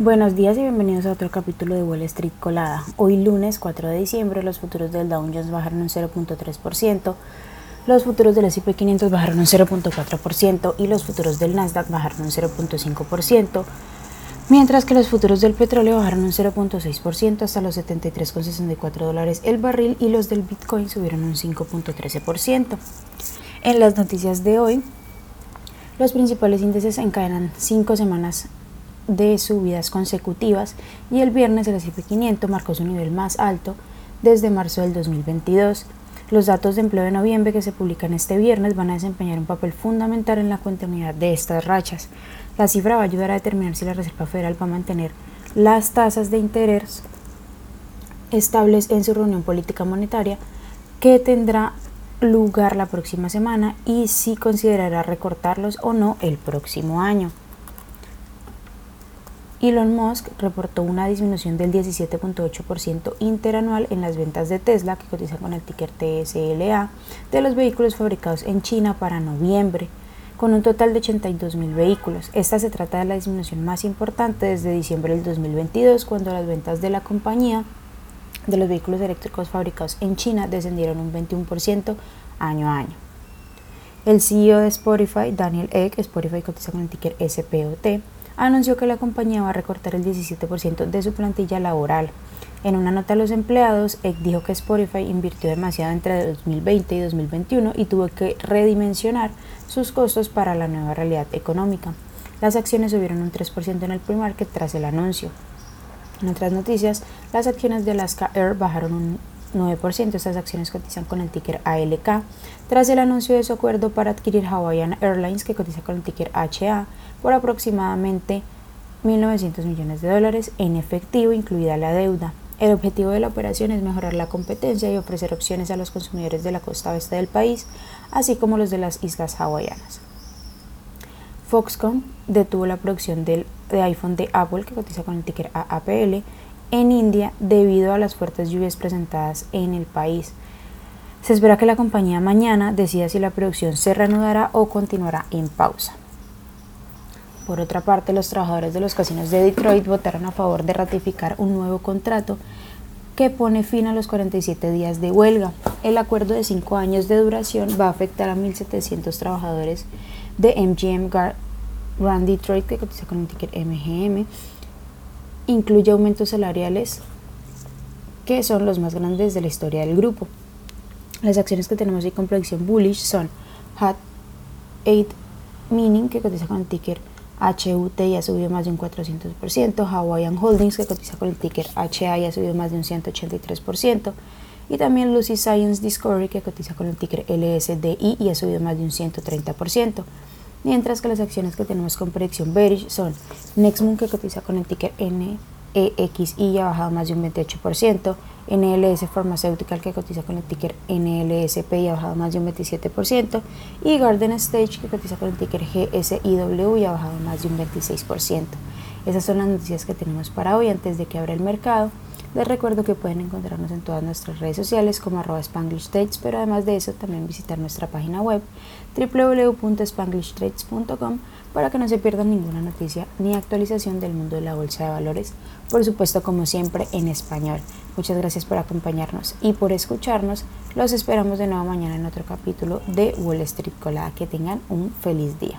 Buenos días y bienvenidos a otro capítulo de Wall Street Colada. Hoy lunes 4 de diciembre los futuros del Dow Jones bajaron un 0.3%, los futuros del S&P 500 bajaron un 0.4% y los futuros del Nasdaq bajaron un 0.5%, mientras que los futuros del petróleo bajaron un 0.6% hasta los 73,64 dólares el barril y los del Bitcoin subieron un 5.13%. En las noticias de hoy, los principales índices encadenan cinco semanas de subidas consecutivas y el viernes el S&P 500 marcó su nivel más alto desde marzo del 2022. Los datos de empleo de noviembre que se publican este viernes van a desempeñar un papel fundamental en la continuidad de estas rachas. La cifra va a ayudar a determinar si la Reserva Federal va a mantener las tasas de interés estables en su reunión política monetaria que tendrá lugar la próxima semana y si considerará recortarlos o no el próximo año. Elon Musk reportó una disminución del 17.8% interanual en las ventas de Tesla, que cotiza con el ticker TSLA, de los vehículos fabricados en China para noviembre, con un total de 82.000 vehículos. Esta se trata de la disminución más importante desde diciembre del 2022, cuando las ventas de la compañía de los vehículos eléctricos fabricados en China descendieron un 21% año a año. El CEO de Spotify, Daniel Ek, Spotify cotiza con el ticker SPOT, anunció que la compañía va a recortar el 17% de su plantilla laboral. En una nota a los empleados, Eck dijo que Spotify invirtió demasiado entre 2020 y 2021 y tuvo que redimensionar sus costos para la nueva realidad económica. Las acciones subieron un 3% en el pre-market tras el anuncio. En otras noticias, las acciones de Alaska Air bajaron un 9%. Estas acciones cotizan con el ticker ALK tras el anuncio de su acuerdo para adquirir Hawaiian Airlines, que cotiza con el ticker HA, por aproximadamente 1.900 millones de dólares en efectivo, incluida la deuda. El objetivo de la operación es mejorar la competencia y ofrecer opciones a los consumidores de la costa oeste del país, así como los de las islas hawaianas. Foxconn detuvo la producción del, de iPhone de Apple, que cotiza con el ticker AAPL, en India debido a las fuertes lluvias presentadas en el país. Se espera que la compañía mañana decida si la producción se reanudará o continuará en pausa. Por otra parte, los trabajadores de los casinos de Detroit votaron a favor de ratificar un nuevo contrato que pone fin a los 47 días de huelga. El acuerdo de 5 años de duración va a afectar a 1.700 trabajadores de MGM Grand Detroit, que cotiza con el ticket MGM. Incluye aumentos salariales que son los más grandes de la historia del grupo. Las acciones que tenemos ahí con predicción bullish son HAT 8 Mining, que cotiza con el ticker HUT ya subió más de un 400%, Hawaiian Holdings que cotiza con el ticker HA ya subido más de un 183%, y también Lucy Science Discovery que cotiza con el ticker LSDI y ha subido más de un 130%, mientras que las acciones que tenemos con predicción bearish son Nextmoon que cotiza con el ticker NEXI y ha bajado más de un 28%, NLS Pharmaceutical que cotiza con el ticker NLSP y ha bajado más de un 27%, y Garden Stage que cotiza con el ticker GSIW y ha bajado más de un 26%. Esas son las noticias que tenemos para hoy antes de que abra el mercado. Les recuerdo que pueden encontrarnos en todas nuestras redes sociales como arroba Spanglish pero además de eso también visitar nuestra página web www.spanglishtrades.com para que no se pierdan ninguna noticia ni actualización del mundo de la bolsa de valores, por supuesto como siempre en español. Muchas gracias por acompañarnos y por escucharnos. Los esperamos de nuevo mañana en otro capítulo de Wall Street Colada. Que tengan un feliz día.